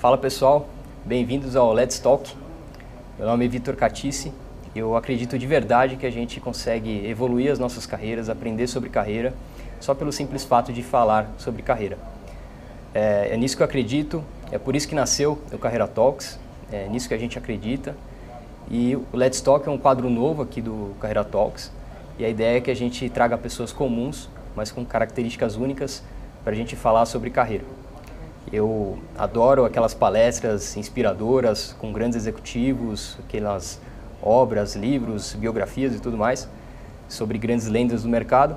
Fala pessoal, bem-vindos ao Let's Talk. Meu nome é Vitor Catice. Eu acredito de verdade que a gente consegue evoluir as nossas carreiras, aprender sobre carreira, só pelo simples fato de falar sobre carreira. É, é nisso que eu acredito, é por isso que nasceu o Carreira Talks, é nisso que a gente acredita. E o Let's Talk é um quadro novo aqui do Carreira Talks. E a ideia é que a gente traga pessoas comuns, mas com características únicas, para a gente falar sobre carreira. Eu adoro aquelas palestras inspiradoras com grandes executivos, aquelas obras, livros, biografias e tudo mais sobre grandes lendas do mercado.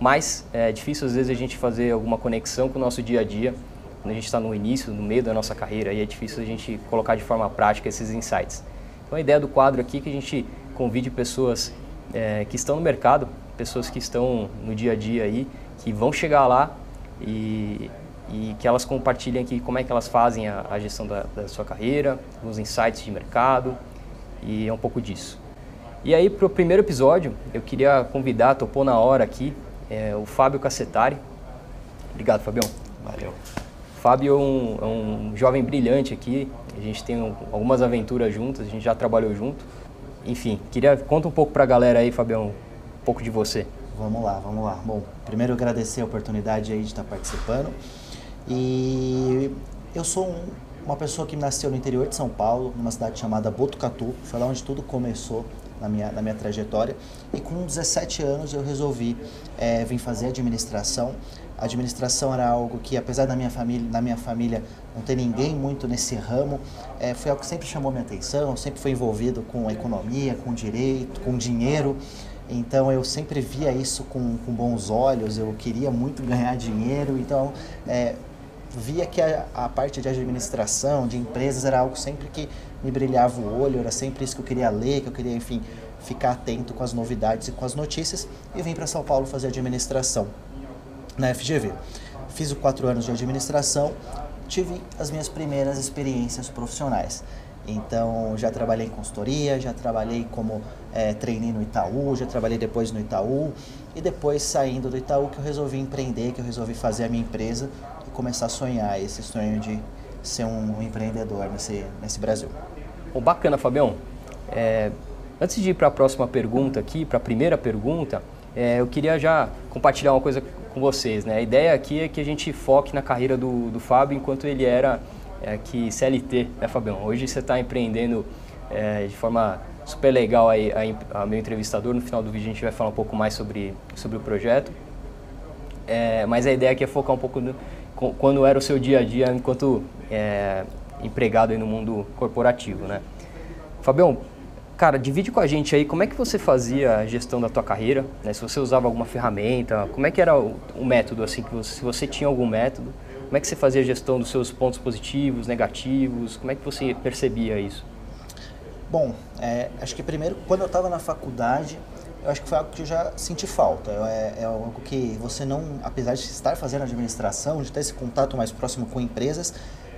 Mas é difícil às vezes a gente fazer alguma conexão com o nosso dia a dia, quando a gente está no início, no meio da nossa carreira, e é difícil a gente colocar de forma prática esses insights. Então a ideia do quadro aqui é que a gente convide pessoas é, que estão no mercado, pessoas que estão no dia a dia aí, que vão chegar lá e e que elas compartilhem aqui como é que elas fazem a, a gestão da, da, sua carreira, os insights de mercado e é um pouco disso. E aí para o primeiro episódio eu queria convidar, topou na hora aqui, é, o Fábio Cassetari. Obrigado, Fabião. Valeu. Fábio é um, é um jovem brilhante aqui, a gente tem um, algumas aventuras juntas, a gente já trabalhou junto. Enfim, queria conta um pouco para a galera aí, Fabião, um pouco de você. Vamos lá, vamos lá. Bom, primeiro agradecer a oportunidade aí de estar participando. E eu sou um, uma pessoa que nasceu no interior de São Paulo, numa cidade chamada Botucatu, foi lá onde tudo começou na minha, na minha trajetória. E com 17 anos eu resolvi é, vir fazer administração. A administração era algo que, apesar da minha família, na minha família não ter ninguém muito nesse ramo, é, foi algo que sempre chamou minha atenção, sempre foi envolvido com economia, com direito, com dinheiro. Então eu sempre via isso com, com bons olhos, eu queria muito ganhar dinheiro, então é, via que a, a, parte de administração, de empresas, era algo sempre que me brilhava o olho, era sempre isso que eu queria ler, que eu queria, enfim, ficar atento com as novidades e com as notícias. E vim para São Paulo fazer administração na FGV. Fiz os quatro anos de administração, tive as minhas primeiras experiências profissionais. Então, já trabalhei em consultoria, já trabalhei como é, trainee no Itaú, já trabalhei depois no Itaú. E depois, saindo do Itaú, que eu resolvi empreender, que eu resolvi fazer a minha empresa começar a sonhar esse sonho de ser um empreendedor nesse, nesse Brasil. Oh, bacana, Fabião. É, antes de ir para a próxima pergunta aqui, para a primeira pergunta, é, eu queria já compartilhar uma coisa com vocês. Né? A ideia aqui é que a gente foque na carreira do, do Fábio enquanto ele era é, aqui CLT, né, Fabião? Hoje você está empreendendo é, de forma super legal aí, a, a, meu entrevistador. No final do vídeo a gente vai falar um pouco mais sobre, sobre o projeto. É, mas a ideia aqui é focar um pouco no, quando era o seu dia a dia enquanto é, empregado no mundo corporativo, né? Fabião, cara, divide com a gente aí como é que você fazia a gestão da tua carreira, né? Se você usava alguma ferramenta, como é que era o, o método, assim, que você, se você tinha algum método, como é que você fazia a gestão dos seus pontos positivos, negativos, como é que você percebia isso? Bom, é, acho que primeiro, quando eu estava na faculdade, eu acho que foi algo que eu já senti falta. É, é, algo que você não, apesar de estar fazendo administração, de ter esse contato mais próximo com empresas,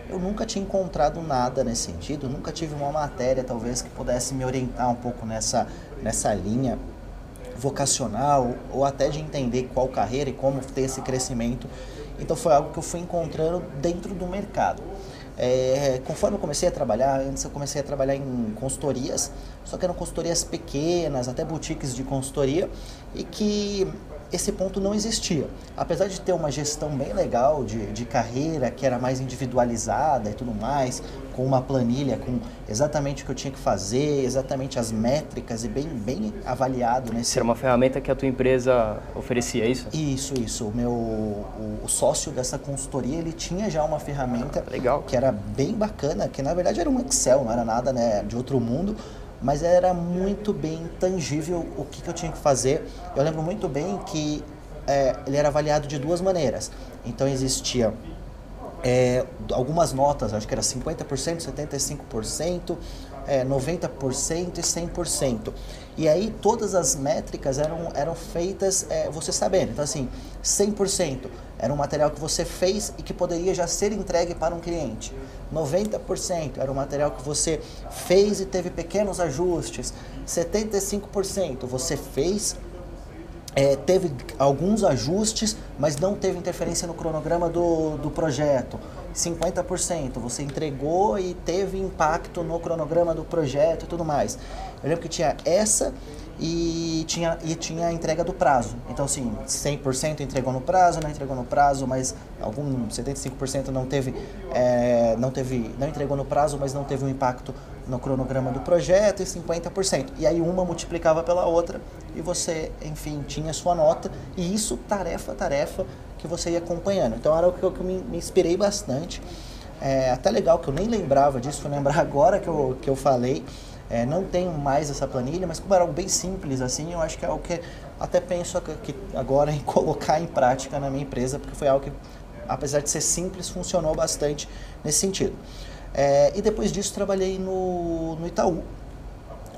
eu nunca tinha encontrado nada nesse sentido, nunca tive uma matéria talvez que pudesse me orientar um pouco nessa, nessa linha vocacional ou até de entender qual carreira e como ter esse crescimento. Então foi algo que eu fui encontrando dentro do mercado. É, conforme eu comecei a trabalhar, antes eu comecei a trabalhar em consultorias, só que eram consultorias pequenas, até boutiques de consultoria, e que esse ponto não existia. Apesar de ter uma gestão bem legal de, de carreira, que era mais individualizada e tudo mais, com uma planilha com exatamente o que eu tinha que fazer, exatamente as métricas e bem, bem avaliado. Nesse... Era uma ferramenta que a tua empresa oferecia, isso? Isso, isso. O meu o, o sócio dessa consultoria, ele tinha já uma ferramenta legal. que era bem bacana, que na verdade era um Excel, não era nada né, de outro mundo, mas era muito bem tangível o que, que eu tinha que fazer. Eu lembro muito bem que é, ele era avaliado de duas maneiras. Então existia é, algumas notas, acho que era 50%, 75%, é, 90% e 100%. E aí todas as métricas eram, eram feitas é, você sabendo. Então assim, 100% era um material que você fez e que poderia já ser entregue para um cliente. 90% era um material que você fez e teve pequenos ajustes. 75% você fez é, teve alguns ajustes, mas não teve interferência no cronograma do, do projeto. 50%, você entregou e teve impacto no cronograma do projeto e tudo mais. Eu lembro que tinha essa e tinha, e tinha a entrega do prazo. Então, assim, 100% entregou no prazo, não entregou no prazo, mas algum 75% não teve, é, não teve, não entregou no prazo, mas não teve um impacto no cronograma do projeto e 50%. E aí uma multiplicava pela outra e você, enfim, tinha sua nota e isso tarefa tarefa que você ia acompanhando. Então era o que eu, que eu me, me, inspirei bastante. É até legal que eu nem lembrava disso, fui lembrar agora que eu, que eu falei. É, não tenho mais essa planilha, mas como era algo bem simples assim, eu acho que é algo que até penso que agora em colocar em prática na minha empresa, porque foi algo que, apesar de ser simples, funcionou bastante nesse sentido. É, e depois disso trabalhei no, no Itaú,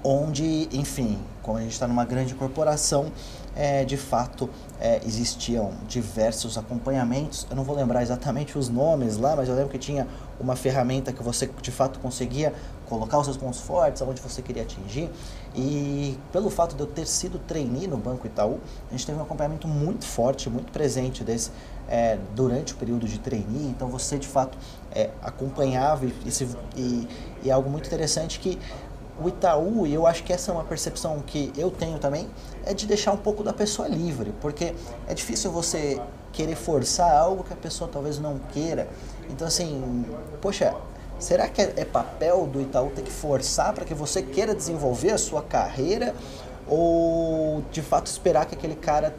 onde, enfim, como a gente está numa grande corporação, é, de fato é, existiam diversos acompanhamentos. Eu não vou lembrar exatamente os nomes lá, mas eu lembro que tinha uma ferramenta que você de fato conseguia colocar os seus pontos fortes, aonde você queria atingir. E pelo fato de eu ter sido trainee no Banco Itaú, a gente teve um acompanhamento muito forte, muito presente desse é, durante o período de trainee. Então você de fato é, acompanhava e, e, e é algo muito interessante que o Itaú, e eu acho que essa é uma percepção que eu tenho também, é de deixar um pouco da pessoa livre, porque é difícil você querer forçar algo que a pessoa talvez não queira. Então, assim, poxa, será que é, é papel do Itaú ter que forçar para que você queira desenvolver a sua carreira? Ou de fato esperar que aquele cara,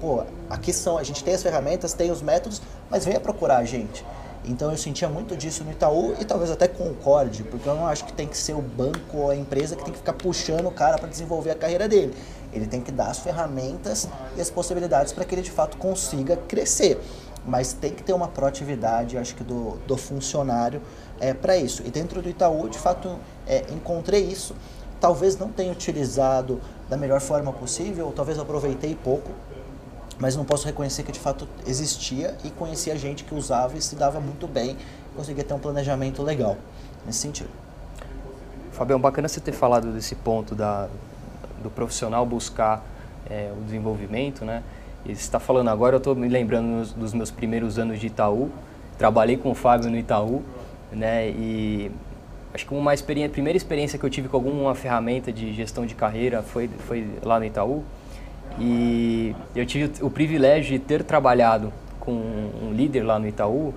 pô, aqui são, a gente tem as ferramentas, tem os métodos, mas venha procurar a gente. Então eu sentia muito disso no Itaú e talvez até concorde, porque eu não acho que tem que ser o banco ou a empresa que tem que ficar puxando o cara para desenvolver a carreira dele. Ele tem que dar as ferramentas e as possibilidades para que ele de fato consiga crescer. Mas tem que ter uma proatividade, acho que, do, do funcionário é, para isso. E dentro do Itaú, de fato, é, encontrei isso. Talvez não tenha utilizado da melhor forma possível, talvez aproveitei pouco, mas não posso reconhecer que de fato existia e conhecia gente que usava e se dava muito bem, conseguia ter um planejamento legal nesse sentido. Fabião, bacana você ter falado desse ponto da, do profissional buscar é, o desenvolvimento, né? E você está falando agora, eu estou me lembrando dos meus primeiros anos de Itaú, trabalhei com o Fábio no Itaú, né? E acho que uma experiência, primeira experiência que eu tive com alguma ferramenta de gestão de carreira foi, foi lá no Itaú. E eu tive o privilégio de ter trabalhado com um líder lá no Itaú,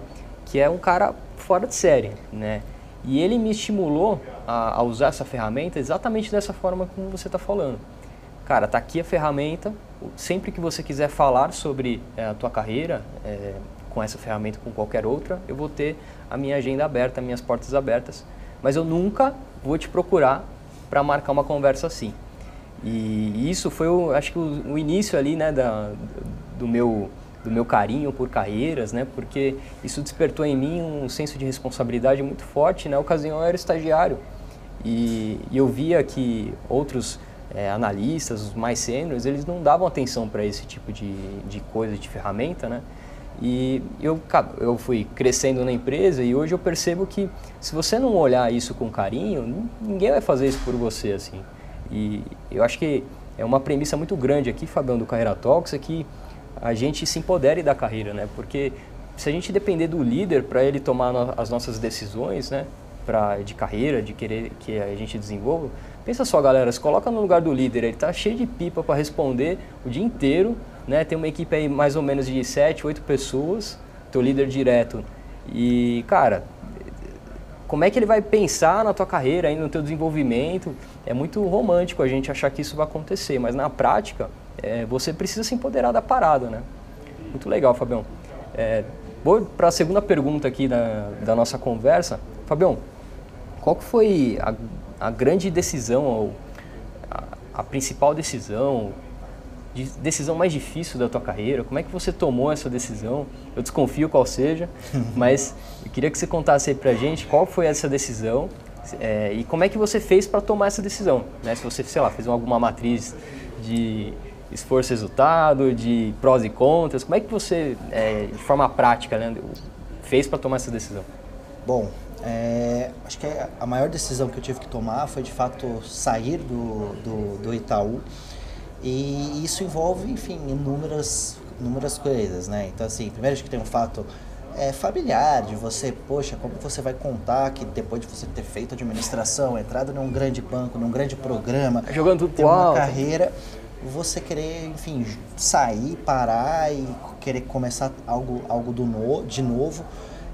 que é um cara fora de série, né? E ele me estimulou a, a usar essa ferramenta exatamente dessa forma como você está falando. Cara, tá aqui a ferramenta. Sempre que você quiser falar sobre é, a tua carreira é, com essa ferramenta, com qualquer outra, eu vou ter a minha agenda aberta, minhas portas abertas. Mas eu nunca vou te procurar para marcar uma conversa assim. E isso foi, o, acho que, o, o, início ali, né, da, do meu do meu carinho por carreiras, né, porque isso despertou em mim um senso de responsabilidade muito forte. Na ocasião eu era estagiário e, e eu via que outros é, analistas, os mais sêniores, eles não davam atenção para esse tipo de, de coisa, de ferramenta, né? E eu, eu fui crescendo na empresa e hoje eu percebo que se você não olhar isso com carinho, ninguém vai fazer isso por você, assim. E eu acho que é uma premissa muito grande aqui, Fabião, do Carreira Talks, é que a gente se empodere da carreira, né? Porque se a gente depender do líder para ele tomar no, as nossas decisões, né? Pra, de carreira, de querer que a gente desenvolva, pensa só, galera, se coloca no lugar do líder, ele está cheio de pipa para responder o dia inteiro, né? Tem uma equipe aí mais ou menos de 7, 8 pessoas, teu líder direto. E, cara, como é que ele vai pensar na tua carreira, aí, no teu desenvolvimento? É muito romântico a gente achar que isso vai acontecer, mas na prática é, você precisa se empoderar da parada, né? Muito legal, Fabião. É, vou para a segunda pergunta aqui da, da nossa conversa. Fabião, qual que foi a, a grande decisão, ou a, a principal decisão, de decisão mais difícil da tua carreira? Como é que você tomou essa decisão? Eu desconfio qual seja, mas eu queria que você contasse aí pra gente qual foi essa decisão é, e como é que você fez para tomar essa decisão, né? Se você, sei lá, fez alguma matriz de esforço-resultado, de prós e contras, como é que você, é, de forma prática, né, fez para tomar essa decisão? Bom, é, acho que a maior decisão que eu tive que tomar foi de fato sair do, do, do Itaú e isso envolve, enfim, inúmeras, inúmeras coisas, né? Então, assim, primeiro acho que tem um fato é, familiar, de você, poxa, como você vai contar que depois de você ter feito administração, entrado num grande banco, num grande programa, jogando tudo ter uma carreira, você querer, enfim, sair, parar e querer começar algo, algo do no, de novo,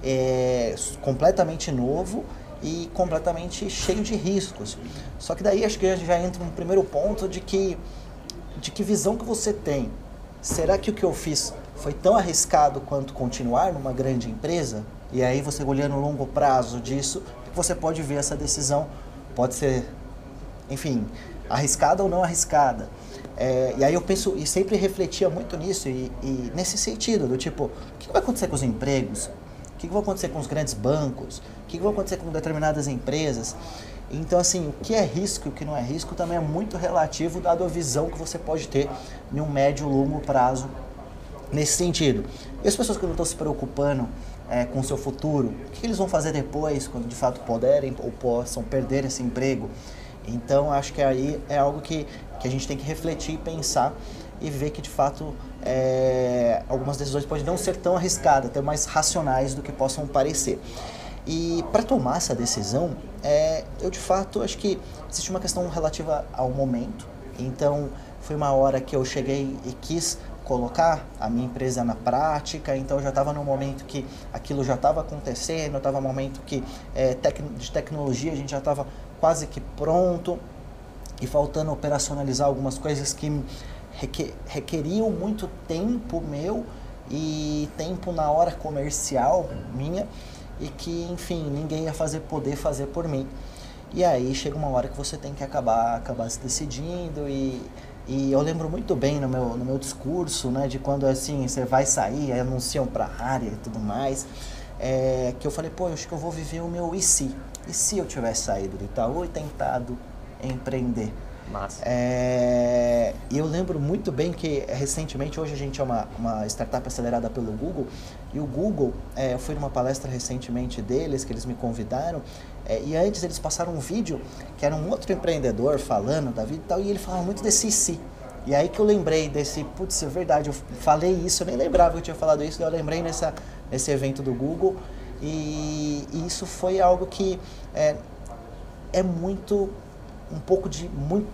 é, completamente novo e completamente cheio de riscos. Só que daí acho que já entra um primeiro ponto de que de que visão que você tem. Será que o que eu fiz foi tão arriscado quanto continuar numa grande empresa? E aí você olhando no longo prazo disso, você pode ver essa decisão pode ser, enfim, arriscada ou não arriscada. É, e aí eu penso e sempre refletia muito nisso e, e nesse sentido do tipo, o que vai acontecer com os empregos? O que vai acontecer com os grandes bancos? O que vai acontecer com determinadas empresas? Então, assim, o que é risco e o que não é risco também é muito relativo, dado a visão que você pode ter em um médio ou longo prazo nesse sentido. E as pessoas que não estão se preocupando é, com o seu futuro, o que eles vão fazer depois, quando de fato puderem ou possam perder esse emprego? Então, acho que aí é algo que, que a gente tem que refletir e pensar e ver que de fato é, algumas decisões podem não ser tão arriscadas, até mais racionais do que possam parecer. E para tomar essa decisão, é, eu de fato acho que existe uma questão relativa ao momento. Então, foi uma hora que eu cheguei e quis colocar a minha empresa na prática, então eu já estava no momento que aquilo já estava acontecendo, estava no momento que é, tec de tecnologia a gente já estava quase que pronto e faltando operacionalizar algumas coisas que requer, requeriam muito tempo meu e tempo na hora comercial minha e que, enfim, ninguém ia fazer poder fazer por mim. E aí chega uma hora que você tem que acabar, acabar se decidindo e, e eu lembro muito bem no meu, no meu discurso, né, de quando assim, você vai sair, anunciam para área e tudo mais, é, que eu falei, pô, eu acho que eu vou viver o meu e se? E se eu tivesse saído do Itaú e tentado empreender? Massa. É, eu lembro muito bem que recentemente, hoje a gente é uma, uma startup acelerada pelo Google, e o Google, é, eu fui numa palestra recentemente deles, que eles me convidaram, é, e antes eles passaram um vídeo que era um outro empreendedor falando da vida e tal, e ele falava muito desse si. E aí que eu lembrei desse, putz, é verdade, eu falei isso, eu nem lembrava que eu tinha falado isso, eu lembrei nessa, nesse evento do Google, e, e isso foi algo que é, é muito um pouco de muito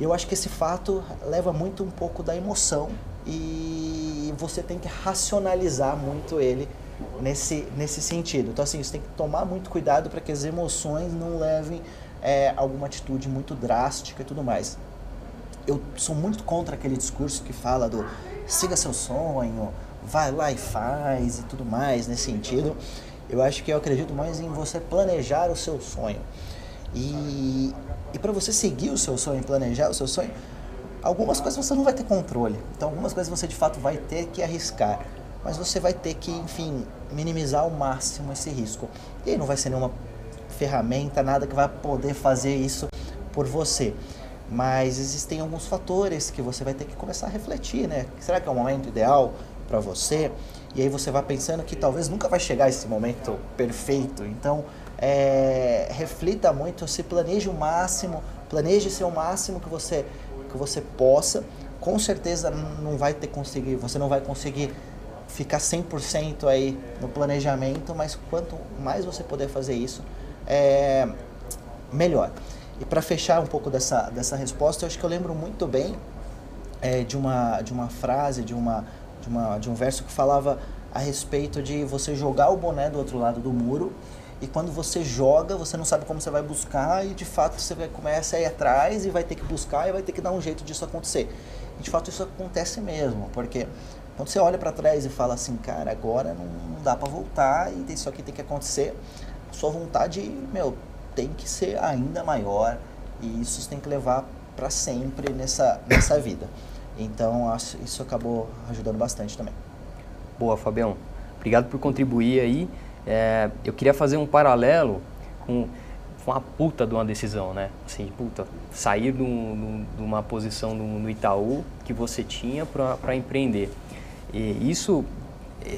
eu acho que esse fato leva muito um pouco da emoção e você tem que racionalizar muito ele nesse, nesse sentido. Então, assim, você tem que tomar muito cuidado para que as emoções não levem é, alguma atitude muito drástica e tudo mais. Eu sou muito contra aquele discurso que fala do siga seu sonho, vai lá e faz e tudo mais nesse sentido. Eu acho que eu acredito mais em você planejar o seu sonho. E, e para você seguir o seu sonho, planejar o seu sonho, algumas coisas você não vai ter controle. Então, algumas coisas você de fato vai ter que arriscar. Mas você vai ter que, enfim, minimizar ao máximo esse risco. E não vai ser nenhuma ferramenta, nada que vai poder fazer isso por você. Mas existem alguns fatores que você vai ter que começar a refletir, né? Será que é o momento ideal para você? E aí você vai pensando que talvez nunca vai chegar esse momento perfeito. Então, é, reflita muito, se planeje o máximo, planeje ser o máximo que você, que você possa. Com certeza não vai ter conseguir, você não vai conseguir ficar 100% aí no planejamento, mas quanto mais você puder fazer isso, é melhor. E para fechar um pouco dessa, dessa resposta, eu acho que eu lembro muito bem é, de, uma, de uma frase, de, uma, de, uma, de um verso que falava a respeito de você jogar o boné do outro lado do muro e quando você joga, você não sabe como você vai buscar e de fato você começa a ir atrás e vai ter que buscar e vai ter que dar um jeito disso acontecer. E de fato isso acontece mesmo, porque quando você olha para trás e fala assim, cara, agora não, não dá para voltar e isso aqui tem que acontecer, sua vontade, meu, tem que ser ainda maior e isso tem que levar para sempre nessa, nessa vida. Então isso acabou ajudando bastante também. Boa, Fabião. Obrigado por contribuir aí. É, eu queria fazer um paralelo com, com a puta de uma decisão, né? Assim, puta, sair de, um, de uma posição no, no Itaú que você tinha para empreender. E isso,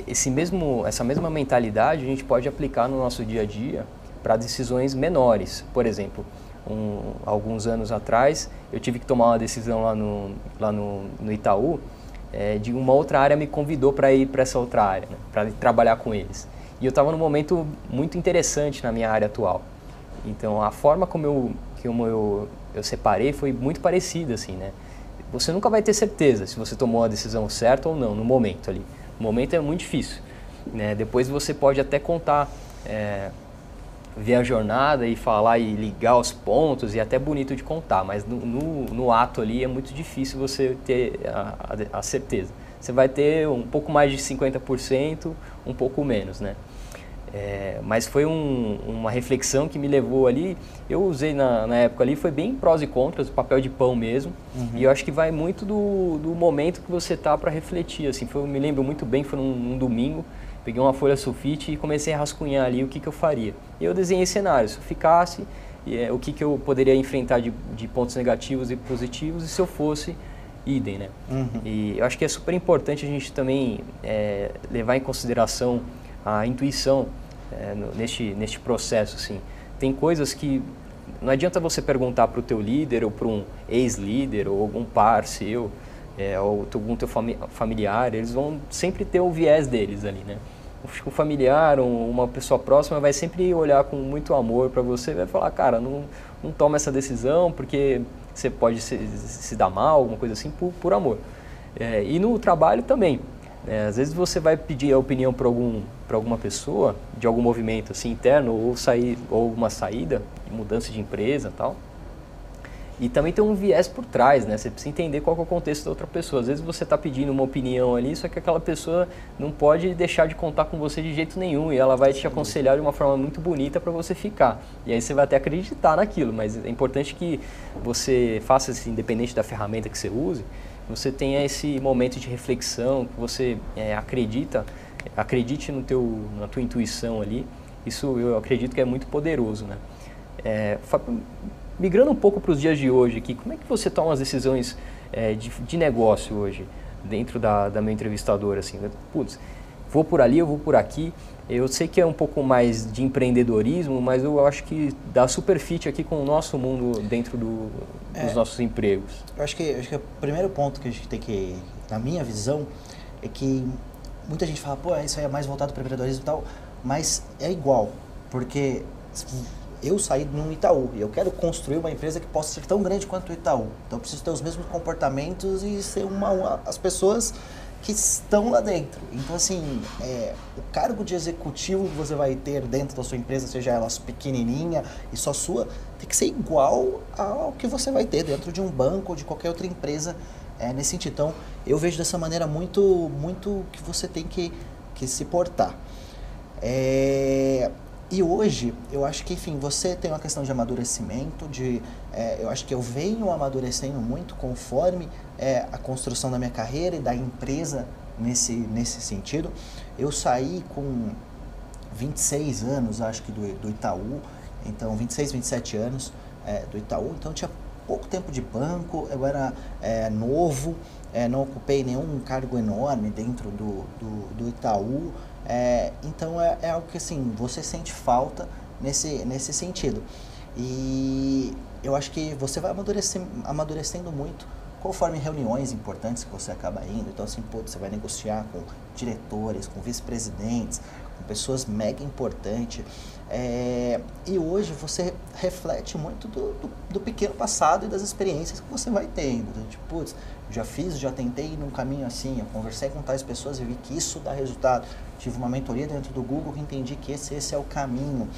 esse mesmo, essa mesma mentalidade a gente pode aplicar no nosso dia a dia para decisões menores. Por exemplo, um, alguns anos atrás eu tive que tomar uma decisão lá no, lá no, no Itaú é, de uma outra área me convidou para ir para essa outra área, né? para trabalhar com eles. E eu estava num momento muito interessante na minha área atual. Então a forma como eu, como eu, eu separei foi muito parecida, assim, né? Você nunca vai ter certeza se você tomou a decisão certa ou não no momento ali. No momento é muito difícil. Né? Depois você pode até contar, é, ver a jornada e falar e ligar os pontos e é até bonito de contar, mas no, no, no ato ali é muito difícil você ter a, a certeza. Você vai ter um pouco mais de 50%, um pouco menos, né? É, mas foi um, uma reflexão que me levou ali. Eu usei na, na, época ali, foi bem prós e contras, papel de pão mesmo. Uhum. E eu acho que vai muito do, do momento que você tá para refletir. Assim, foi, eu me lembro muito bem, foi num, num, domingo. Peguei uma folha sulfite e comecei a rascunhar ali o que, que eu faria. E eu desenhei cenários. Se eu ficasse, é, o que, que eu poderia enfrentar de, de pontos negativos e positivos, e se eu fosse, idem, né? Uhum. E eu acho que é super importante a gente também é, levar em consideração a intuição é, no, neste, neste processo. Assim. Tem coisas que não adianta você perguntar para o teu líder ou para um ex-líder ou algum par seu é, ou algum teu familiar, eles vão sempre ter o viés deles ali, né? O familiar, uma pessoa próxima vai sempre olhar com muito amor para você e vai falar, cara, não, não toma essa decisão porque você pode se, se dar mal, alguma coisa assim, por, por amor. É, e no trabalho também. É, às vezes você vai pedir a opinião para algum, alguma pessoa de algum movimento assim interno ou sair ou alguma saída, mudança de empresa, tal. E também tem um viés por trás, né? Você precisa entender qual é o contexto da outra pessoa. Às vezes você está pedindo uma opinião ali, só que aquela pessoa não pode deixar de contar com você de jeito nenhum e ela vai te aconselhar de uma forma muito bonita para você ficar. E aí você vai até acreditar naquilo, mas é importante que você faça isso independente da ferramenta que você use, você tenha esse momento de reflexão, que você é, acredita, acredite no teu, na tua intuição ali. Isso eu acredito que é muito poderoso, né? É, migrando um pouco para os dias de hoje aqui, como é que você toma as decisões é, de, de, negócio hoje dentro da, da minha entrevistadora? Assim? Putz, vou por ali, eu vou por aqui. Eu sei que é um pouco mais de empreendedorismo, mas eu acho que dá super fit aqui com o nosso mundo dentro do, dos é, nossos empregos. Eu acho que, acho que o primeiro ponto que a gente tem que, na minha visão, é que muita gente fala, pô, isso aí é mais voltado para empreendedorismo e tal, mas é igual, porque eu saí num Itaú e eu quero construir uma empresa que possa ser tão grande quanto o Itaú. Então eu preciso ter os mesmos comportamentos e ser uma, uma as pessoas que estão lá dentro. Então, assim, é, o cargo de executivo que você vai ter dentro da sua empresa, seja ela pequenininha e só sua, tem que ser igual ao que você vai ter dentro de um banco ou de qualquer outra empresa é, nesse sentido. Então, eu vejo dessa maneira muito, muito que você tem que, que se portar. É, e hoje, eu acho que, enfim, você tem uma questão de amadurecimento, de, é, eu acho que eu venho amadurecendo muito conforme é, a construção da minha carreira e da empresa nesse, nesse sentido. Eu saí com 26 anos, acho que, do, do Itaú, então 26, 27 anos é, do Itaú, então tinha pouco tempo de banco, eu era é, novo, é, não ocupei nenhum cargo enorme dentro do, do, do Itaú, é, então é, é, algo que assim, você sente falta nesse, nesse sentido. E eu acho que você vai amadurecendo, amadurecendo muito conforme reuniões importantes que você acaba indo. Então, assim, pô, você vai negociar com diretores, com vice-presidentes, pessoas mega importantes. É, e hoje você reflete muito do, do, do, pequeno passado e das experiências que você vai tendo. Tipo, putz, já fiz, já tentei ir num caminho assim, eu conversei com tais pessoas e vi que isso dá resultado. Tive uma mentoria dentro do Google que entendi que esse, esse é o caminho.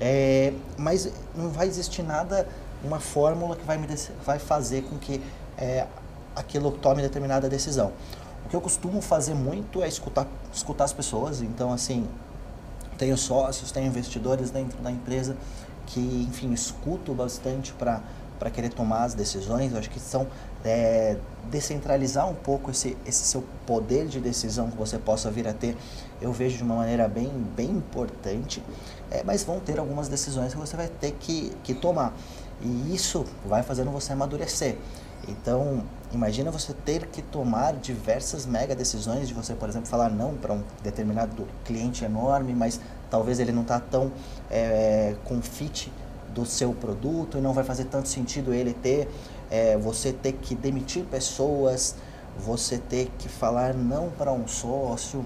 É, mas não vai existir nada, uma fórmula que vai, me vai fazer com que é, aquilo tome determinada decisão. O que eu costumo fazer muito é escutar, escutar as pessoas. Então, assim, tenho sócios, tenho investidores dentro da empresa que, enfim, escuto bastante para para querer tomar as decisões. Eu acho que são é, descentralizar um pouco esse, esse seu poder de decisão que você possa vir a ter. Eu vejo de uma maneira bem, bem importante, é, mas vão ter algumas decisões que você vai ter que, que tomar. E isso vai fazendo você amadurecer. Então, imagina você ter que tomar diversas mega decisões de você, por exemplo, falar não para um determinado cliente enorme, mas talvez ele não está tão é, com fit do seu produto e não vai fazer tanto sentido ele ter, é, você ter que demitir pessoas, você ter que falar não para um sócio,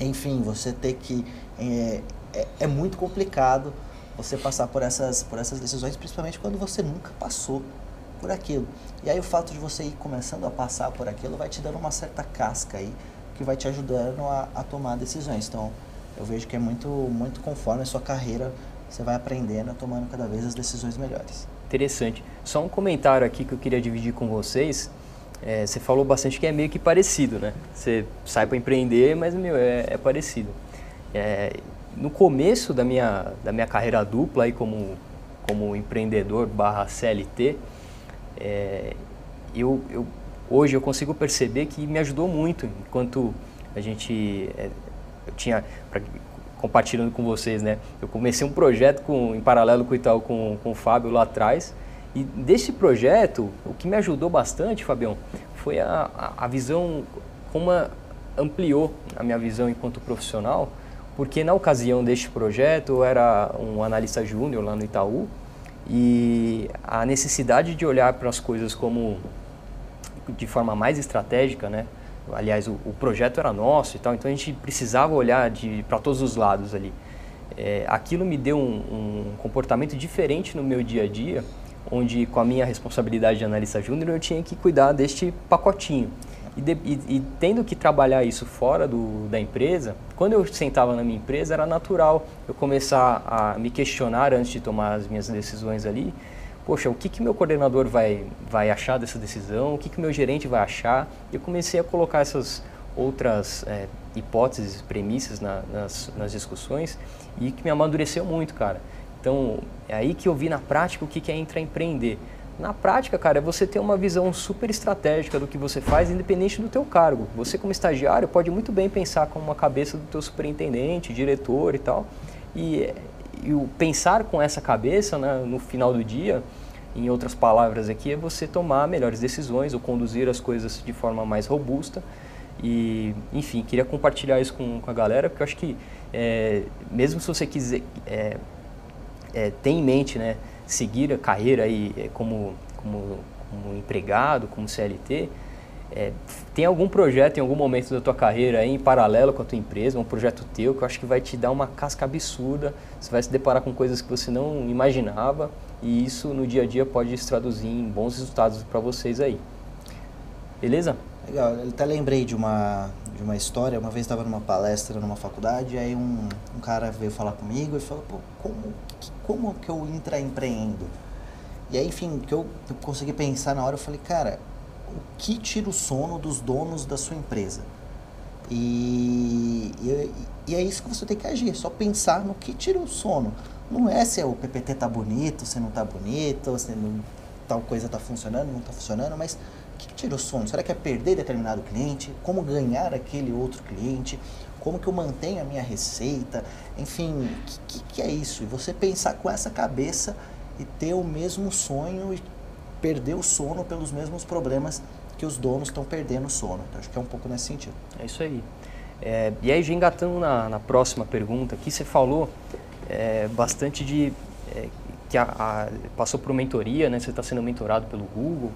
enfim, você ter que. É, é, é, muito complicado você passar por essas, por essas decisões, principalmente quando você nunca passou por aquilo. E aí o fato de você ir começando a passar por aquilo vai te dando uma certa casca aí, que vai te ajudando a, a tomar decisões. Então, eu vejo que é muito, muito conforme a sua carreira, você vai aprendendo, tomando cada vez as decisões melhores. Interessante. Só um comentário aqui que eu queria dividir com vocês. É, você falou bastante que é meio que parecido, né? Você sai para empreender, mas meu, é, é parecido. É, no começo da minha, da minha carreira dupla aí como, como empreendedor barra CLT, é, eu, eu, hoje eu consigo perceber que me ajudou muito enquanto a gente é, eu tinha pra, compartilhando com vocês né eu comecei um projeto com, em paralelo com o Itaú com, com o Fábio lá atrás. E desse projeto, o que me ajudou bastante, Fabião, foi a, a, a visão, como ampliou a minha visão enquanto profissional, porque na ocasião deste projeto eu era um analista júnior lá no Itaú e a necessidade de olhar para as coisas como de forma mais estratégica, né? Aliás, o, o projeto era nosso e tal, então a gente precisava olhar para todos os lados ali. É, aquilo me deu um, um comportamento diferente no meu dia a dia onde com a minha responsabilidade de analista júnior eu tinha que cuidar deste pacotinho. E, de, e, e, tendo que trabalhar isso fora do, da empresa, quando eu sentava na minha empresa era natural eu começar a me questionar antes de tomar as minhas decisões ali. Poxa, o que que meu coordenador vai, vai achar dessa decisão? O que que meu gerente vai achar? Eu comecei a colocar essas outras é, hipóteses, premissas na, nas, nas discussões e que me amadureceu muito, cara. Então, é aí que eu vi na prática o que é intraempreender. Na prática, cara, é você ter uma visão super estratégica do que você faz, independente do teu cargo. Você como estagiário pode muito bem pensar com uma cabeça do teu superintendente, diretor e tal. E, e o pensar com essa cabeça né, no final do dia, em outras palavras aqui, é você tomar melhores decisões ou conduzir as coisas de forma mais robusta. E, enfim, queria compartilhar isso com, com a galera, porque eu acho que, é, mesmo se você quiser é, é, tem em mente né, seguir a carreira aí é, como, como, como empregado, como CLT, é, tem algum projeto em algum momento da tua carreira aí, em paralelo com a tua empresa, um projeto teu que eu acho que vai te dar uma casca absurda, você vai se deparar com coisas que você não imaginava e isso no dia a dia pode se traduzir em bons resultados para vocês aí. Beleza? Legal, eu até lembrei de uma, de uma história, uma vez estava numa palestra numa faculdade, aí um, um cara veio falar comigo e falou, pô, como, que, como que eu intraempreendo? E aí, enfim, que eu, eu consegui pensar na hora, eu falei, cara, o que tira o sono dos donos da sua empresa? E, e, e, é isso que você tem que agir, é só pensar no que tira o sono. Não é se o PPT tá bonito, se não tá bonito, se não, tal coisa tá funcionando, não tá funcionando, mas que tira o sono? Será que é perder determinado cliente? Como ganhar aquele outro cliente? Como que eu mantenho a minha receita? Enfim, o que, que, é isso? E você pensar com essa cabeça e ter o mesmo sonho e perder o sono pelos mesmos problemas que os donos estão perdendo o sono. Então, acho que é um pouco nesse sentido. É isso aí. É, e aí, já engatando na, na próxima pergunta, aqui você falou é, bastante de é, que a, a, passou por mentoria, né? Você está sendo mentorado pelo Google.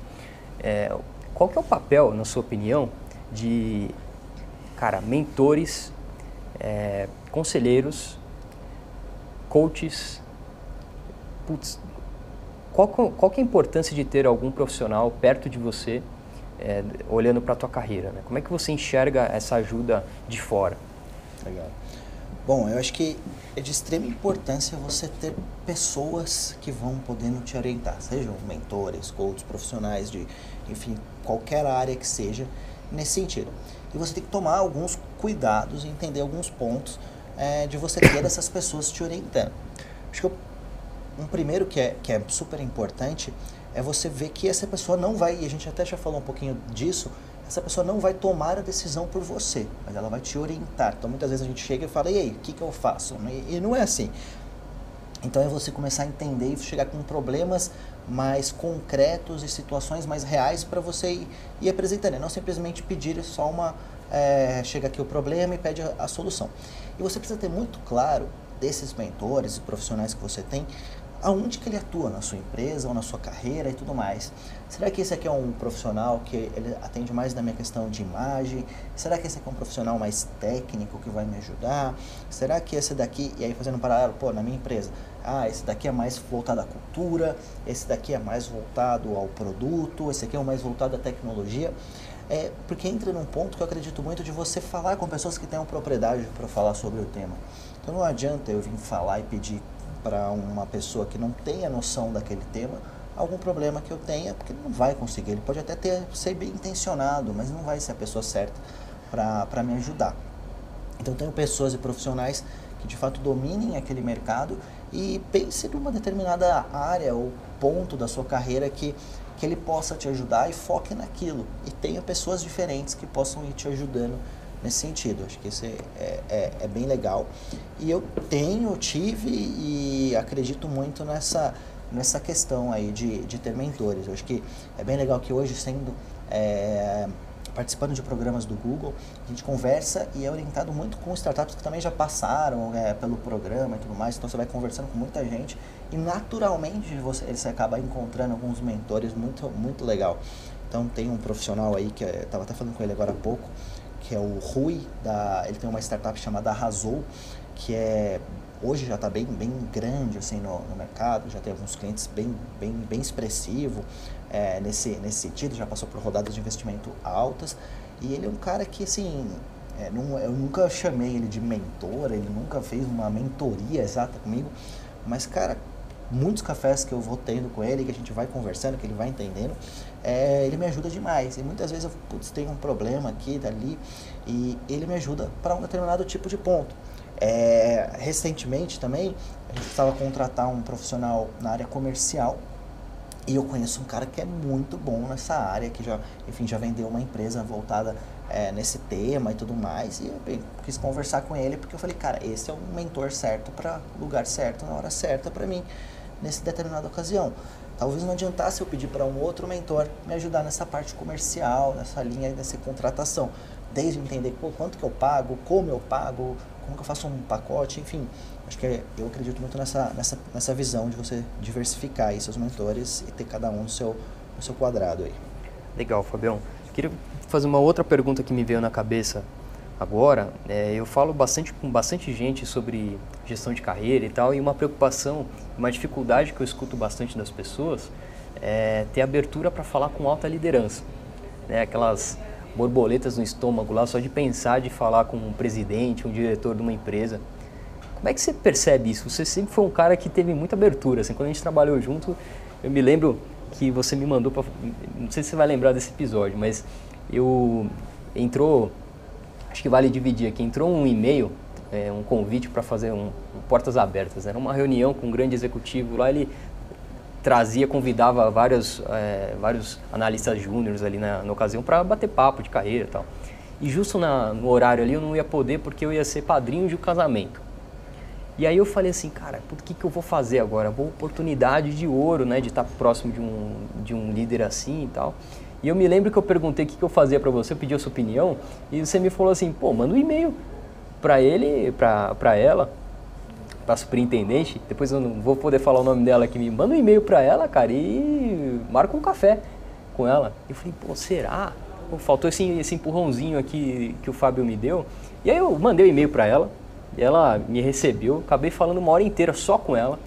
É, qual que é o papel, na sua opinião, de cara, mentores, é, conselheiros, coaches? Putz, qual, qual que é a importância de ter algum profissional perto de você, é, olhando para a tua carreira? Né? Como é que você enxerga essa ajuda de fora? Legal. Bom, eu acho que é de extrema importância você ter pessoas que vão podendo te orientar, sejam mentores, coaches, profissionais de, enfim, qualquer área que seja, nesse sentido. E você tem que tomar alguns cuidados e entender alguns pontos é, de você ter essas pessoas te orientando. Acho que eu, um primeiro que é, que é super importante é você ver que essa pessoa não vai, e a gente até já falou um pouquinho disso, essa pessoa não vai tomar a decisão por você, mas ela vai te orientar. Então muitas vezes a gente chega e fala, e aí, o que, que eu faço? E, e não é assim. Então é você começar a entender e chegar com problemas mais concretos e situações mais reais para você ir, ir apresentando. Não simplesmente pedir só uma. É, chega aqui o problema e pede a, a, solução. E você precisa ter muito claro desses mentores e profissionais que você tem aonde que ele atua na sua empresa ou na sua carreira e tudo mais. Será que esse aqui é um profissional que ele atende mais na minha questão de imagem? Será que esse aqui é um profissional mais técnico que vai me ajudar? Será que esse daqui, e aí fazendo um paralelo, pô, na minha empresa, ah, esse daqui é mais voltado à cultura, esse daqui é mais voltado ao produto, esse aqui é mais voltado à tecnologia. É, porque entra num ponto que eu acredito muito de você falar com pessoas que tenham propriedade para falar sobre o tema. Então não adianta eu vir falar e pedir para uma pessoa que não tenha noção daquele tema algum problema que eu tenha, porque ele não vai conseguir. Ele pode até ter, ser bem intencionado, mas não vai ser a pessoa certa para me ajudar. Então, tenho pessoas e profissionais que de fato dominem aquele mercado e pense numa determinada área ou ponto da sua carreira que, que ele possa te ajudar e foque naquilo. E tenha pessoas diferentes que possam ir te ajudando nesse sentido. Acho que isso é, é, é, bem legal. E eu tenho, tive e acredito muito nessa, nessa questão aí de, de ter mentores. Eu acho que é bem legal que hoje, sendo é, participando de programas do Google, a gente conversa e é orientado muito com startups que também já passaram é, pelo programa e tudo mais. Então você vai conversando com muita gente e naturalmente você, você acaba encontrando alguns mentores muito, muito legal. Então tem um profissional aí que eu estava até falando com ele agora há pouco, que é o Rui, da, ele tem uma startup chamada Arrasou, que é hoje já está bem, bem grande assim no, no, mercado, já tem alguns clientes bem, bem, bem expressivo é, nesse, nesse sentido, já passou por rodadas de investimento altas e ele é um cara que assim, é, não, eu nunca chamei ele de mentor, ele nunca fez uma mentoria exata comigo, mas cara, muitos cafés que eu vou tendo com ele, que a gente vai conversando, que ele vai entendendo, é, ele me ajuda demais. E muitas vezes eu putz, tenho um problema aqui, dali, e ele me ajuda para um determinado tipo de ponto. É, recentemente também, a gente precisava contratar um profissional na área comercial, e eu conheço um cara que é muito bom nessa área, que já, enfim, já vendeu uma empresa voltada é, nesse tema e tudo mais. E eu bem, quis conversar com ele porque eu falei, cara, esse é o mentor certo para lugar certo, na hora certa para mim nessa determinada ocasião. Talvez não adiantasse eu pedir para um outro mentor me ajudar nessa parte comercial, nessa linha dessa contratação. Desde entender pô, quanto que eu pago, como eu pago, como que eu faço um pacote, enfim. Acho que eu acredito muito nessa, nessa, nessa visão de você diversificar aí seus mentores e ter cada um no seu, no seu quadrado aí. Legal, Fabião. Queria fazer uma outra pergunta que me veio na cabeça agora. É, eu falo bastante com bastante gente sobre gestão de carreira e tal, e uma preocupação, uma dificuldade que eu escuto bastante das pessoas é ter abertura para falar com alta liderança. Né? Aquelas borboletas no estômago lá, só de pensar de falar com um presidente, um diretor de uma empresa. Como é que você percebe isso? Você sempre foi um cara que teve muita abertura. Assim, quando a gente trabalhou junto, eu me lembro que você me mandou para. Não sei se você vai lembrar desse episódio, mas eu. Entrou. Acho que vale dividir aqui. Entrou um e-mail é, um convite para fazer um, um, portas abertas. Era uma reunião com um grande executivo lá, ele trazia, convidava vários, é, vários analistas júniores ali na, na ocasião para bater papo de carreira e tal. E justo na, no horário ali eu não ia poder porque eu ia ser padrinho de um casamento. E aí eu falei assim, cara, o que, que eu vou fazer agora? Vou oportunidade de ouro, né, de estar próximo de um, de um líder assim e tal. E eu me lembro que eu perguntei o que, que eu fazia para você, eu pedi a sua opinião, e você me falou assim, pô, manda um e-mail para ele, para ela, para superintendente, depois eu não vou poder falar o nome dela aqui, me manda um e-mail para ela, cara, e marca um café com ela. Eu falei, pô, será? Pô, faltou esse, esse empurrãozinho aqui que o Fábio me deu. E aí eu mandei o um e-mail para ela, ela me recebeu, acabei falando uma hora inteira só com ela.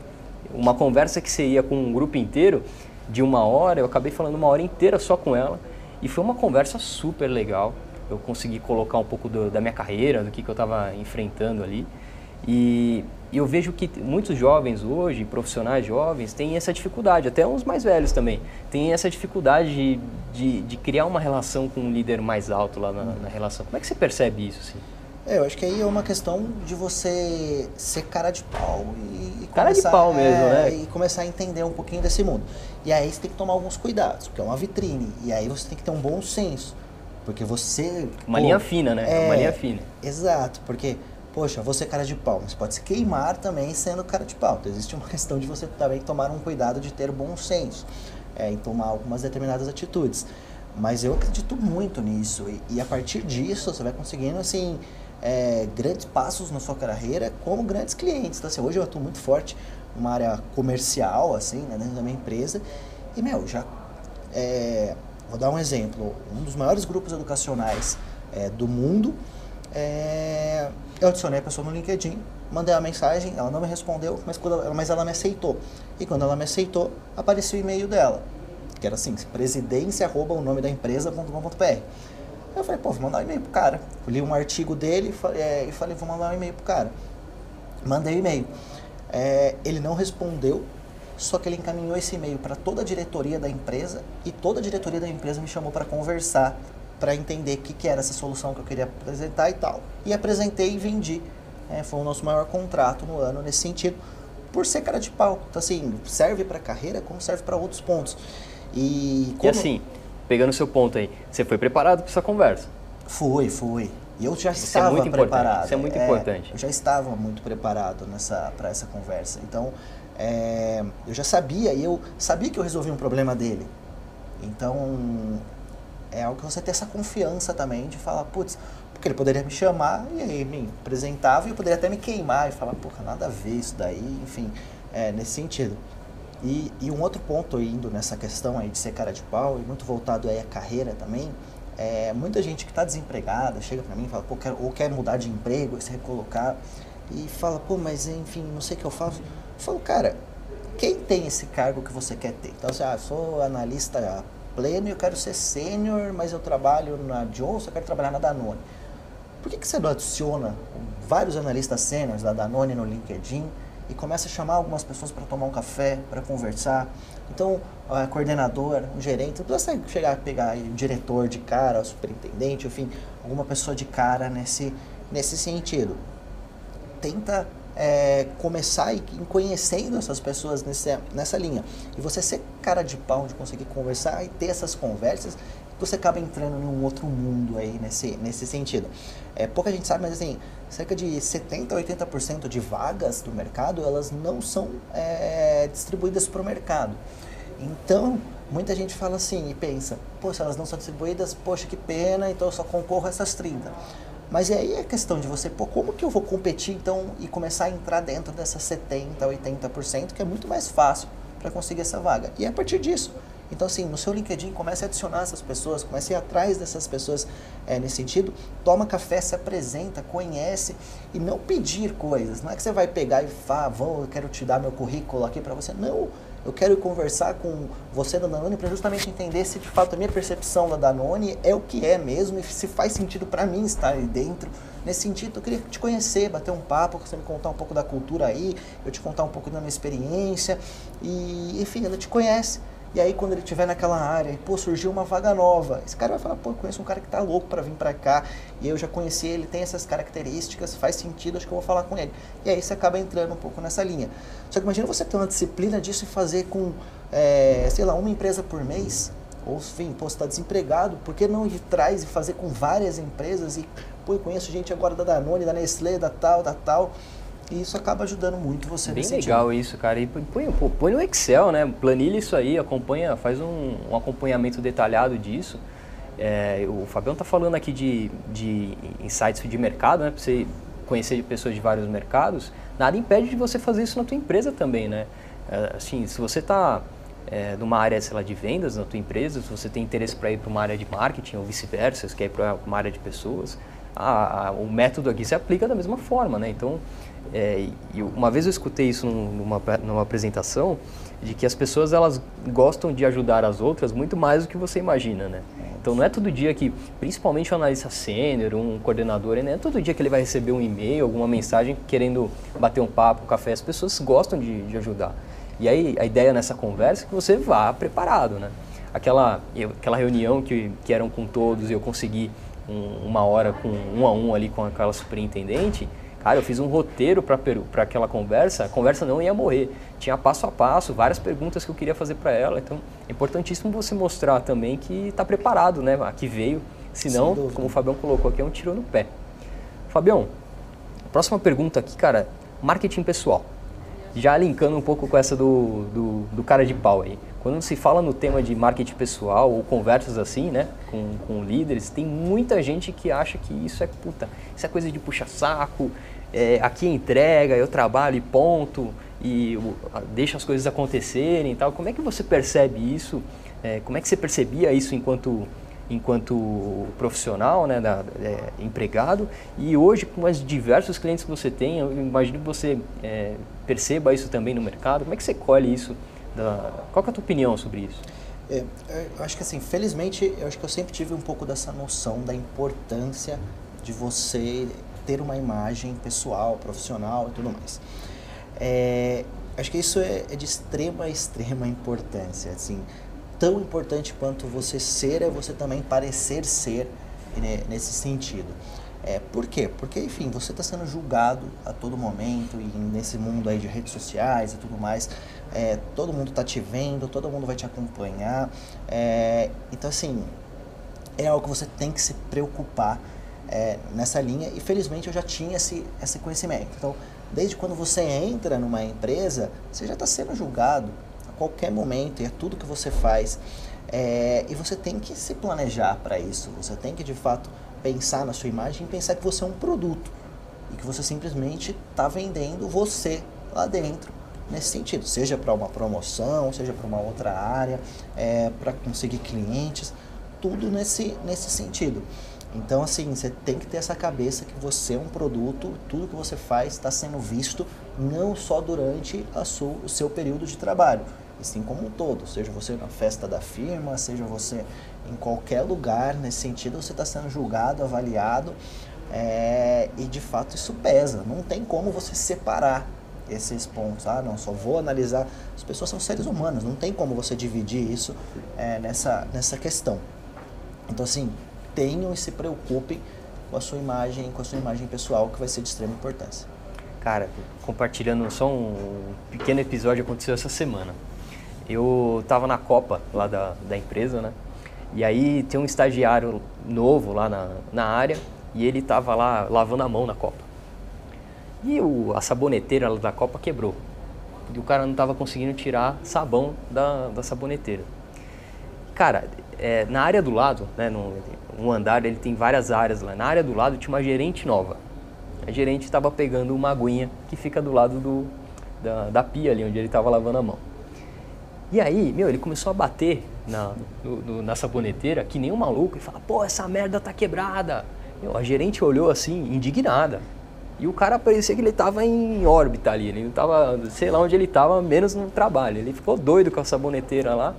Uma conversa que seria com um grupo inteiro de uma hora, eu acabei falando uma hora inteira só com ela. E foi uma conversa super legal eu consegui colocar um pouco do, da minha carreira, do que, que eu estava enfrentando ali. E, eu vejo que muitos jovens hoje, profissionais jovens, têm essa dificuldade, até uns mais velhos também, têm essa dificuldade de, de, de criar uma relação com um líder mais alto lá na, na relação. Como é que você percebe isso? Assim? É, eu acho que aí é uma questão de você ser cara de pau e, e cara começar, de pau mesmo, é, né? E começar a entender um pouquinho desse mundo. E aí você tem que tomar alguns cuidados, porque é uma vitrine. E aí você tem que ter um bom senso. Porque você. Uma pô, linha fina, né? É, uma linha fina. Exato, porque, poxa, você é cara de pau, mas pode se queimar também sendo cara de pau. Então existe uma questão de você também tomar um cuidado de ter bom senso é, em tomar algumas determinadas atitudes. Mas eu acredito muito nisso. E, e a partir disso você vai conseguindo, assim, é, grandes passos na sua carreira como grandes clientes. Então, assim, hoje eu atuo muito forte uma área comercial, assim, né, dentro da minha empresa. E, meu, já. É, vou dar um exemplo. Um dos maiores grupos educacionais é, do mundo. É, eu adicionei a pessoa no LinkedIn, mandei uma mensagem, ela não me respondeu, mas, quando, mas ela me aceitou. E quando ela me aceitou, apareceu o e-mail dela, que era assim, presidência, o nome da empresa.com.br. Eu falei, pô, vou mandar um e-mail pro cara. Eu li um artigo dele é, e falei, vou mandar um e-mail pro cara. Mandei o e-mail. É, ele não respondeu, só que ele encaminhou esse e-mail para toda a diretoria da empresa e toda a diretoria da empresa me chamou para conversar, para entender o que, que era essa solução que eu queria apresentar e tal. E apresentei e vendi. É, foi o nosso maior contrato no ano nesse sentido, por ser cara de pau. Então, assim, serve para carreira como serve para outros pontos. E, como... e assim, pegando o seu ponto aí, você foi preparado para essa conversa? Fui, fui. E eu já Isso estava é preparado. Isso é muito é, importante. Eu já estava muito preparado nessa para essa conversa. Então, é, eu já sabia e eu sabia que eu resolvi um problema dele. Então, é algo que você ter essa confiança também de falar, putz, porque ele poderia me chamar e aí me apresentava e eu poderia até me queimar e falar, porra, nada a ver isso daí, enfim, é, nesse sentido. E, e um outro ponto indo nessa questão aí de ser cara de pau e muito voltado aí à carreira também, é, muita gente que está desempregada chega para mim e fala, pô, quero, ou quer mudar de emprego, se recolocar, e fala, pô, mas enfim, não sei o que eu faço. Eu falo, cara, quem tem esse cargo que você quer ter? Então, assim, ah, sou analista pleno e eu quero ser sênior, mas eu trabalho na Johnson, eu quero trabalhar na Danone. Por que, que você não adiciona vários analistas sêniores da Danone no LinkedIn e começa a chamar algumas pessoas para tomar um café, para conversar? Então, a coordenador, um gerente, não precisa chegar a pegar um diretor de cara, o superintendente, enfim, alguma pessoa de cara nesse, nesse sentido. Tenta é, começar e conhecendo essas pessoas nesse, nessa linha. E você ser cara de pau de conseguir conversar e ter essas conversas, você acaba entrando em um outro mundo aí nesse, nesse sentido. É, pouca gente sabe, mas assim, cerca de 70 a 80% de vagas do mercado, elas não são é, distribuídas para o mercado. Então, muita gente fala assim e pensa, se elas não são distribuídas, poxa, que pena, então eu só concorro a essas 30. Mas aí é questão de você, pô, como que eu vou competir então e começar a entrar dentro dessas 70, 80%, que é muito mais fácil para conseguir essa vaga. E é a partir disso, então, assim, no seu LinkedIn, comece a adicionar essas pessoas, comece a ir atrás dessas pessoas é, nesse sentido. Toma café, se apresenta, conhece e não pedir coisas. Não é que você vai pegar e falar, vou, eu quero te dar meu currículo aqui para você. Não, eu quero conversar com você da Danone para justamente entender se de fato a minha percepção da Danone é o que é mesmo e se faz sentido para mim estar aí dentro. Nesse sentido, eu queria te conhecer, bater um papo, você me contar um pouco da cultura aí, eu te contar um pouco da minha experiência e, enfim, ela te conhece. E aí quando ele estiver naquela área, pô, surgiu uma vaga nova, esse cara vai falar, pô, eu conheço um cara que tá louco para vir para cá, e eu já conheci ele, tem essas características, faz sentido, acho que eu vou falar com ele. E aí você acaba entrando um pouco nessa linha. Só que imagina você ter uma disciplina disso e fazer com, é, sei lá, uma empresa por mês, ou enfim, pô, você está desempregado, por que não ir atrás e fazer com várias empresas e, pô, eu conheço gente agora da Danone, da Nestlé, da tal, da tal, e isso acaba ajudando muito você Bem legal isso, cara. E põe, põe, no Excel, né? Planilha isso aí, acompanha, faz um, um acompanhamento detalhado disso. É, o Fabião está falando aqui de, de insights de mercado, né? Para você conhecer pessoas de vários mercados. Nada impede de você fazer isso na tua empresa também, né? É, assim, se você está é, numa área, sei lá, de vendas na tua empresa, se você tem interesse para ir para uma área de marketing ou vice-versa, se quer ir para uma área de pessoas, a, a, o método aqui se aplica da mesma forma, né? Então, é, e uma vez eu escutei isso numa, numa apresentação, de que as pessoas elas gostam de ajudar as outras muito mais do que você imagina, né? Então não é todo dia que, principalmente um analista sênior, um coordenador, não é todo dia que ele vai receber um e-mail, alguma mensagem querendo bater um papo, um café. As pessoas gostam de, de ajudar. E aí a ideia nessa conversa é que você vá preparado, né? Aquela, eu, aquela reunião que, que eram com todos e eu consegui um, uma hora com um a um ali com aquela superintendente, Cara, eu fiz um roteiro para aquela conversa, a conversa não ia morrer. Tinha passo a passo, várias perguntas que eu queria fazer para ela. Então, é importantíssimo você mostrar também que está preparado, né? Que veio. Senão, como o Fabião colocou aqui, é um tiro no pé. Fabião, próxima pergunta aqui, cara, marketing pessoal. Já linkando um pouco com essa do, do, do cara de pau aí. Quando se fala no tema de marketing pessoal ou conversas assim, né, com, com líderes, tem muita gente que acha que isso é puta, isso é coisa de puxa-saco, é, aqui entrega, eu trabalho e ponto, e deixa as coisas acontecerem e tal. Como é que você percebe isso? É, como é que você percebia isso enquanto enquanto profissional, né, da, é, empregado, e hoje com os diversos clientes que você tem, eu imagino que você é, perceba isso também no mercado. Como é que você colhe isso? Da, qual é a tua opinião sobre isso? É, é, eu acho que assim, felizmente, eu acho que eu sempre tive um pouco dessa noção da importância de você ter uma imagem pessoal, profissional e tudo mais. É, acho que isso é, é de extrema, extrema importância. Assim, tão importante quanto você ser é você também parecer ser né, nesse sentido. É, por quê? Porque, enfim, você está sendo julgado a todo momento e nesse mundo aí de redes sociais e tudo mais, é, todo mundo está te vendo, todo mundo vai te acompanhar. É, então, assim, é algo que você tem que se preocupar é, nessa linha e felizmente eu já tinha esse, esse conhecimento. Então, desde quando você entra numa empresa, você já está sendo julgado a qualquer momento e é tudo que você faz. É, e você tem que se planejar para isso, você tem que de fato pensar na sua imagem e pensar que você é um produto e que você simplesmente está vendendo você lá dentro nesse sentido, seja para uma promoção, seja para uma outra área, é, para conseguir clientes, tudo nesse, nesse sentido. Então, assim, você tem que ter essa cabeça que você é um produto, tudo que você faz está sendo visto não só durante sua, o seu período de trabalho, e sim como um todo. Seja você na festa da firma, seja você em qualquer lugar, nesse sentido, você está sendo julgado, avaliado, é, e de fato isso pesa. Não tem como você separar esses pontos. Ah, não, só vou analisar. As pessoas são seres humanos, não tem como você dividir isso é, nessa, nessa questão. Então, assim, tenham e se preocupem com a sua imagem, com a sua imagem pessoal, que vai ser de extrema importância. Cara, compartilhando só um pequeno episódio que aconteceu essa semana. Eu estava na Copa lá da, da empresa, né? E aí tem um estagiário novo lá na, na área e ele estava lá lavando a mão na Copa. E o, a saboneteira da Copa quebrou. E o cara não estava conseguindo tirar sabão da, da saboneteira. Cara, é, na área do lado, né, no, um andar, ele tem várias áreas lá. Na área do lado tinha uma gerente nova. A gerente estava pegando uma aguinha que fica do lado do, da, da pia ali, onde ele estava lavando a mão. E aí, meu, ele começou a bater na, no, no, na saboneteira que nem um maluco e fala, pô, essa merda tá quebrada. Meu, a gerente olhou assim, indignada. E o cara parecia que ele estava em órbita ali, ele não estava, sei lá onde ele estava, menos no trabalho. Ele ficou doido com a saboneteira lá.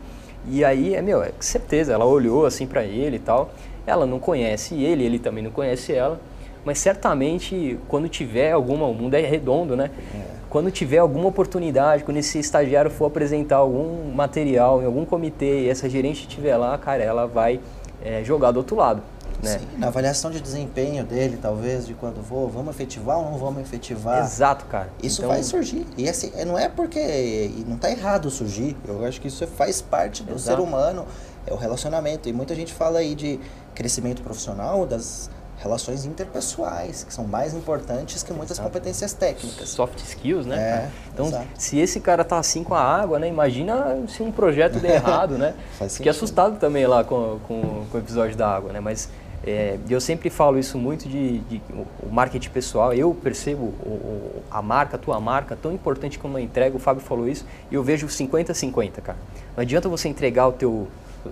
E aí, é meu, é certeza, ela olhou assim para ele e tal. Ela não conhece ele, ele também não conhece ela. Mas certamente, quando tiver alguma, o mundo é redondo, né? É. Quando tiver alguma oportunidade, quando esse estagiário for apresentar algum material em algum comitê e essa gerente estiver lá, cara, ela vai é, jogar do outro lado. Né? Sim, na avaliação de desempenho dele, talvez, de quando vou, vamos efetivar ou não vamos efetivar. Exato, cara. Isso então... vai surgir. E assim, não é porque. E não está errado surgir. Eu acho que isso faz parte do Exato. ser humano, é o relacionamento. E muita gente fala aí de crescimento profissional, das relações interpessoais, que são mais importantes que muitas exato. competências técnicas. Soft skills, né? É, então, exato. se esse cara tá assim com a água, né? Imagina se um projeto der errado, né? Fiquei assustado também lá com, com, com o episódio da água, né? Mas é, eu sempre falo isso muito de, de o marketing pessoal. Eu percebo o, a marca, a tua marca, tão importante como a entrega. O Fábio falou isso e eu vejo 50-50, cara. Não adianta você entregar o teu,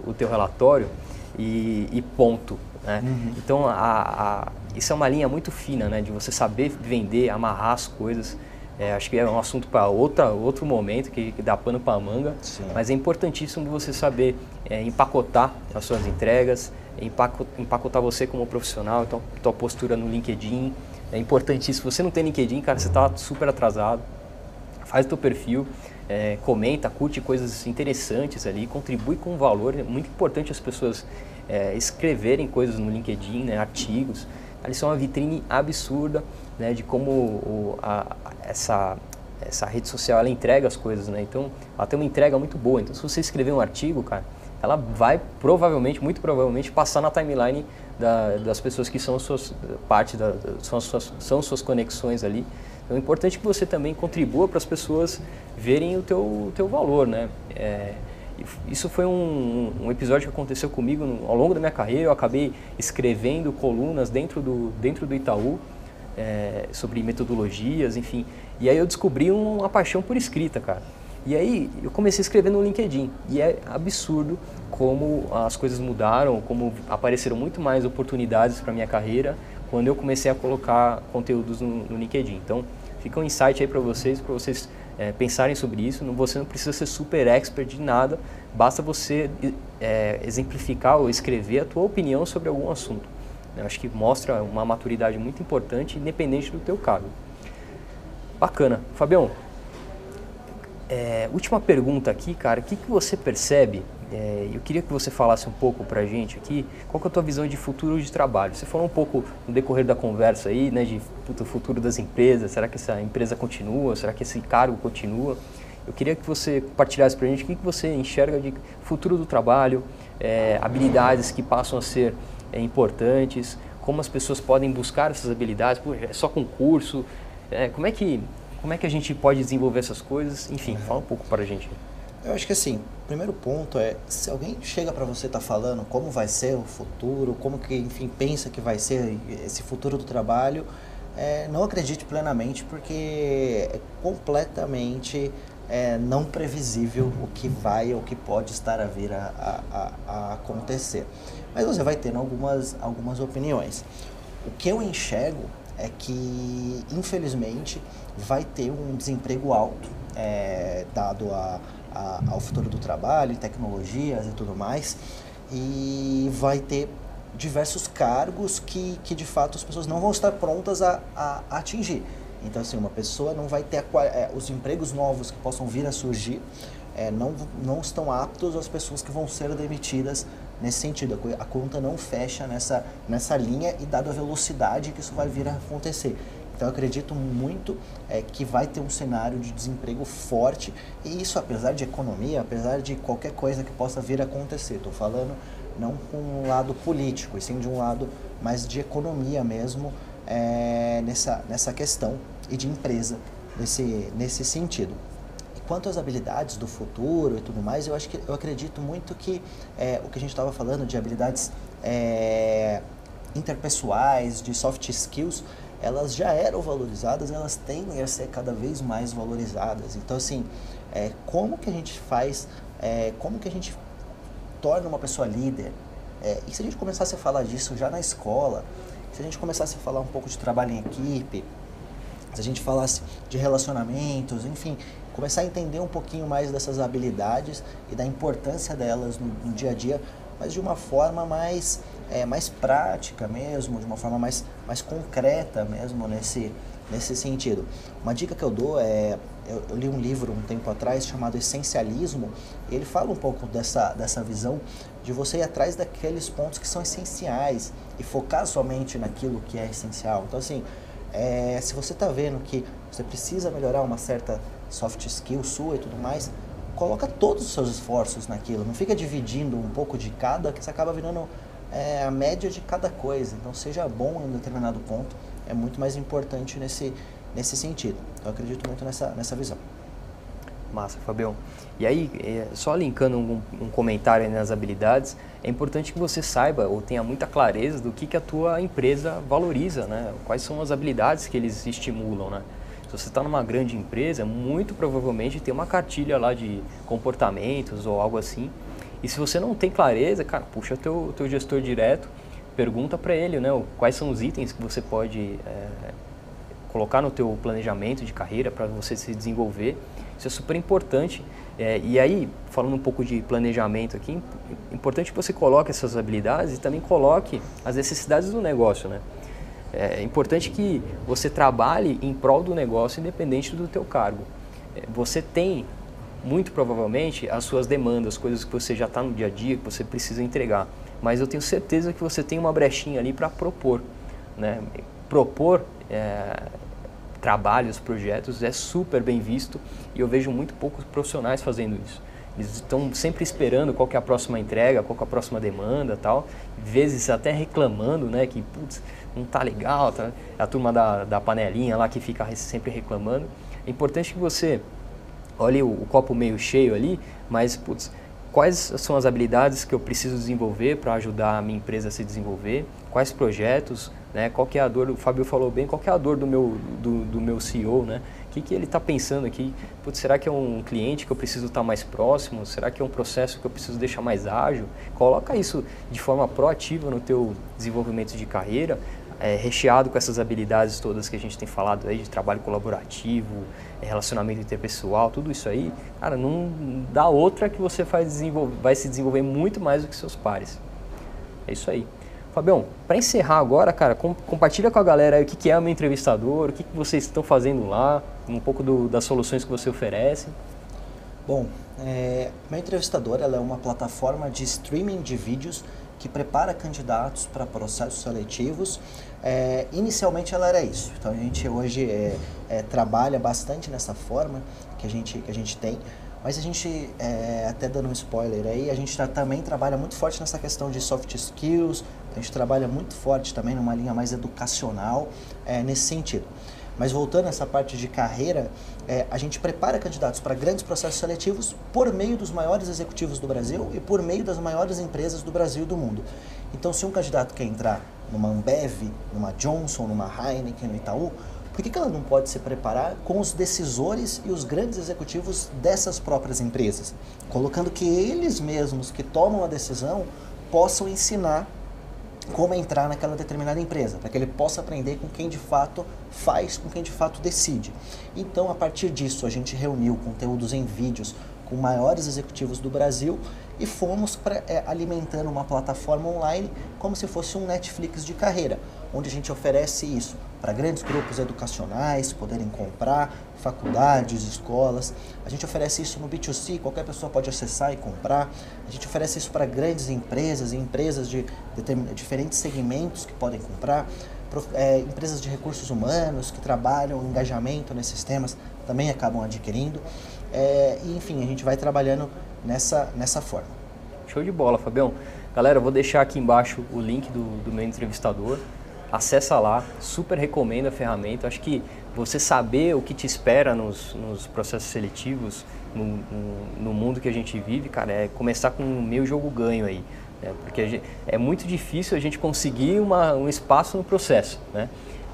o teu relatório e, e ponto. Né? Uhum. Então, a, a, isso é uma linha muito fina, né? De você saber vender, amarrar as coisas. É, acho que é um assunto para outro momento, que, que dá pano para manga. Sim. Mas é importantíssimo você saber é, empacotar as suas entregas, empacotar você como profissional, então tua postura no LinkedIn. É importantíssimo. Se você não tem LinkedIn, cara, você está super atrasado. Faz o teu perfil, é, comenta, curte coisas interessantes ali, contribui com valor. É muito importante as pessoas é, escreverem coisas no LinkedIn, né, artigos. Ali são uma vitrine absurda né, de como o, a, essa, essa rede social ela entrega as coisas. Né? Então, ela tem uma entrega muito boa. Então, se você escrever um artigo, cara, ela vai provavelmente, muito provavelmente, passar na timeline da, das pessoas que são suas parte da, são, suas, são suas conexões ali. Então é importante que você também contribua para as pessoas verem o teu, o teu valor, né? É, isso foi um, um, episódio que aconteceu comigo no, ao longo da minha carreira. Eu acabei escrevendo colunas dentro do, dentro do Itaú é, sobre metodologias, enfim. E aí eu descobri uma paixão por escrita, cara. E aí eu comecei a escrever no LinkedIn. E é absurdo como as coisas mudaram, como apareceram muito mais oportunidades para minha carreira quando eu comecei a colocar conteúdos no, no LinkedIn. Então, fica um insight aí para vocês, para vocês é, pensarem sobre isso. Você não precisa ser super expert de nada, basta você é, exemplificar ou escrever a tua opinião sobre algum assunto. Eu acho que mostra uma maturidade muito importante, independente do teu cargo. Bacana. Fabião, é, última pergunta aqui, cara. O que, que você percebe? É, eu queria que você falasse um pouco pra gente aqui, qual que é a tua visão de futuro de trabalho? Você falou um pouco no decorrer da conversa aí, né, de puto, futuro das empresas, será que essa empresa continua, será que esse cargo continua? Eu queria que você compartilhasse pra gente o que, que você enxerga de futuro do trabalho, é, habilidades que passam a ser é, importantes, como as pessoas podem buscar essas habilidades, Pô, é só concurso, é, como, é que, como é que a gente pode desenvolver essas coisas? Enfim, fala um pouco para a gente. Eu acho que assim, primeiro ponto é, se alguém chega para você tá falando como vai ser o futuro, como que, enfim, pensa que vai ser esse futuro do trabalho, é, não acredite plenamente porque é completamente é, não previsível o que vai ou que pode estar a vir a, a, a acontecer mas você vai tendo algumas, algumas opiniões. O que eu enxergo é que, infelizmente, vai ter um desemprego alto, é, dado a, a, ao futuro do trabalho, tecnologias e tudo mais, e vai ter diversos cargos que, que de fato as pessoas não vão estar prontas a, a, a atingir. Então, assim, uma pessoa não vai ter a, é, os empregos novos que possam vir a surgir, é, não, não estão aptos às pessoas que vão ser demitidas nesse sentido. A conta não fecha nessa, nessa linha e dada a velocidade que isso vai vir a acontecer. Então eu acredito muito é, que vai ter um cenário de desemprego forte e isso apesar de economia, apesar de qualquer coisa que possa vir a acontecer. Estou falando não com um lado político, e sim de um lado mais de economia mesmo é, nessa, nessa questão e de empresa nesse, nesse sentido. Quanto às habilidades do futuro e tudo mais, eu acho que eu acredito muito que é, o que a gente estava falando de habilidades é, interpessoais, de soft skills, elas já eram valorizadas, elas tendem a ser cada vez mais valorizadas. Então, assim, é, como que a gente faz, é, como que a gente torna uma pessoa líder? É, e se a gente começasse a falar disso já na escola, se a gente começasse a falar um pouco de trabalho em equipe, se a gente falasse de relacionamentos, enfim, começar a entender um pouquinho mais dessas habilidades e da importância delas no, no dia a dia, mas de uma forma mais, é, mais prática mesmo, de uma forma mais, mais concreta mesmo nesse, nesse sentido. Uma dica que eu dou é, eu, eu, li um livro um tempo atrás chamado Essencialismo, e ele fala um pouco dessa, dessa visão de você ir atrás daqueles pontos que são essenciais e focar somente naquilo que é essencial. Então assim, é, se você está vendo que você precisa melhorar uma certa soft skill sua e tudo mais, coloca todos os seus esforços naquilo. Não fica dividindo um pouco de cada, que você acaba virando é, a média de cada coisa. Então, seja bom em um determinado ponto, é muito mais importante nesse, nesse sentido. Então, eu acredito muito nessa, nessa visão. Massa, Fabião. E aí, é, só linkando um, um comentário nas habilidades, é importante que você saiba ou tenha muita clareza do que, que a tua empresa valoriza, né? Quais são as habilidades que eles estimulam, né? Se você está numa grande empresa, muito provavelmente tem uma cartilha lá de comportamentos ou algo assim. E se você não tem clareza, cara, puxa teu, teu gestor direto, pergunta para ele, né? Quais são os itens que você pode é, colocar no teu planejamento de carreira para você se desenvolver isso é super importante. É, e aí, falando um pouco de planejamento aqui, importante que você coloque essas habilidades e também coloque as necessidades do negócio, né? É importante que você trabalhe em prol do negócio independente do teu cargo. É, você tem, muito provavelmente, as suas demandas, coisas que você já está no dia a dia, que você precisa entregar. Mas eu tenho certeza que você tem uma brechinha ali para propor. Né? Propor é, trabalhos, projetos é super bem visto e eu vejo muito poucos profissionais fazendo isso. Eles estão sempre esperando qual é a próxima entrega, qual é a próxima demanda tal. Vezes até reclamando, né? Que, putz, não tá legal, tá? A turma da, da panelinha lá que fica sempre reclamando. É importante que você olhe o, o copo meio cheio ali, mas, putz, quais são as habilidades que eu preciso desenvolver para ajudar a minha empresa a se desenvolver? Quais projetos? né? Qual que é a dor, o Fábio falou bem, qual que é a dor do meu, do, do meu CEO, né? O que, que ele está pensando aqui? Putz, será que é um cliente que eu preciso estar tá mais próximo? Será que é um processo que eu preciso deixar mais ágil? Coloca isso de forma proativa no teu desenvolvimento de carreira, é, recheado com essas habilidades todas que a gente tem falado aí de trabalho colaborativo, é, relacionamento interpessoal, tudo isso aí, cara, não dá outra que você vai, vai se desenvolver muito mais do que seus pares. É isso aí. Fabião, para encerrar agora, cara, com, compartilha com a galera o que, que é o meu entrevistador, o que, que vocês estão fazendo lá, um pouco do, das soluções que você oferece. Bom, é, meu entrevistador ela é uma plataforma de streaming de vídeos que prepara candidatos para processos seletivos. É, inicialmente ela era isso, então a gente hoje é, é, trabalha bastante nessa forma que a gente, que a gente tem. Mas a gente, é, até dando um spoiler aí, a gente tá, também trabalha muito forte nessa questão de soft skills, a gente trabalha muito forte também numa linha mais educacional é, nesse sentido. Mas voltando a essa parte de carreira, é, a gente prepara candidatos para grandes processos seletivos por meio dos maiores executivos do Brasil e por meio das maiores empresas do Brasil e do mundo. Então, se um candidato quer entrar numa Ambev, numa Johnson, numa Heineken, no Itaú, por que, que ela não pode se preparar com os decisores e os grandes executivos dessas próprias empresas? Colocando que eles mesmos que tomam a decisão possam ensinar como entrar naquela determinada empresa, para que ele possa aprender com quem de fato faz, com quem de fato decide. Então, a partir disso, a gente reuniu conteúdos em vídeos com maiores executivos do Brasil e fomos pra, é, alimentando uma plataforma online como se fosse um Netflix de carreira, onde a gente oferece isso para grandes grupos educacionais poderem comprar, faculdades, escolas. A gente oferece isso no B2C, qualquer pessoa pode acessar e comprar. A gente oferece isso para grandes empresas e empresas de diferentes segmentos que podem comprar. É, empresas de recursos humanos que trabalham engajamento nesses temas também acabam adquirindo. É, enfim, a gente vai trabalhando nessa, nessa forma. Show de bola, Fabião. Galera, eu vou deixar aqui embaixo o link do, do meu entrevistador. Acessa lá, super recomendo a ferramenta. Acho que você saber o que te espera nos, nos processos seletivos, no, no, no, mundo que a gente vive, cara, é começar com um meio jogo ganho aí. Né? Porque gente, é muito difícil a gente conseguir uma, um espaço no processo, né?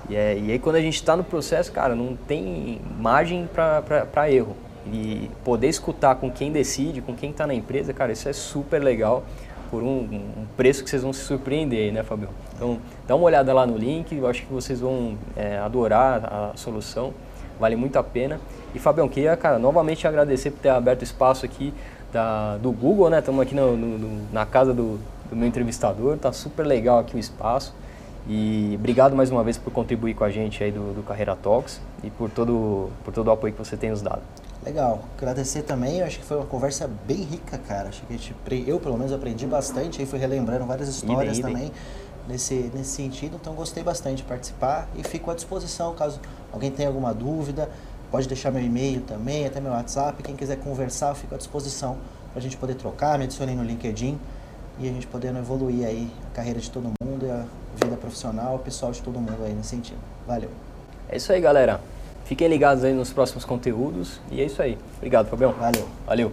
E, é, e aí quando a gente está no processo, cara, não tem margem para erro. E poder escutar com quem decide, com quem está na empresa, cara, isso é super legal por um, um, preço que vocês vão se surpreender né, Fabio? Então, dá uma olhada lá no link, eu acho que vocês vão é, adorar a solução, vale muito a pena. E, Fabião, queria, cara, novamente agradecer por ter aberto espaço aqui da, do Google, né? Estamos aqui no, no, na casa do, do meu entrevistador, tá super legal aqui o espaço. E obrigado mais uma vez por contribuir com a gente aí do, do Carreira Talks e por todo, por todo o apoio que você tem nos dado. Legal. Agradecer também, eu acho que foi uma conversa bem rica, cara. Acho que gente, eu, pelo menos, aprendi bastante. Aí fui relembrando várias histórias idem, também idem. Nesse, nesse sentido. Então, gostei bastante de participar e fico à disposição caso alguém tenha alguma dúvida. Pode deixar meu e-mail também, até meu WhatsApp. Quem quiser conversar, eu fico à disposição para a gente poder trocar. Me adicionei no LinkedIn e a gente podendo evoluir aí a carreira de todo mundo e a vida profissional, o pessoal de todo mundo aí nesse sentido. Valeu. É isso aí, galera. Fiquem ligados aí nos próximos conteúdos. E é isso aí. Obrigado, Fabião. Valeu. Valeu.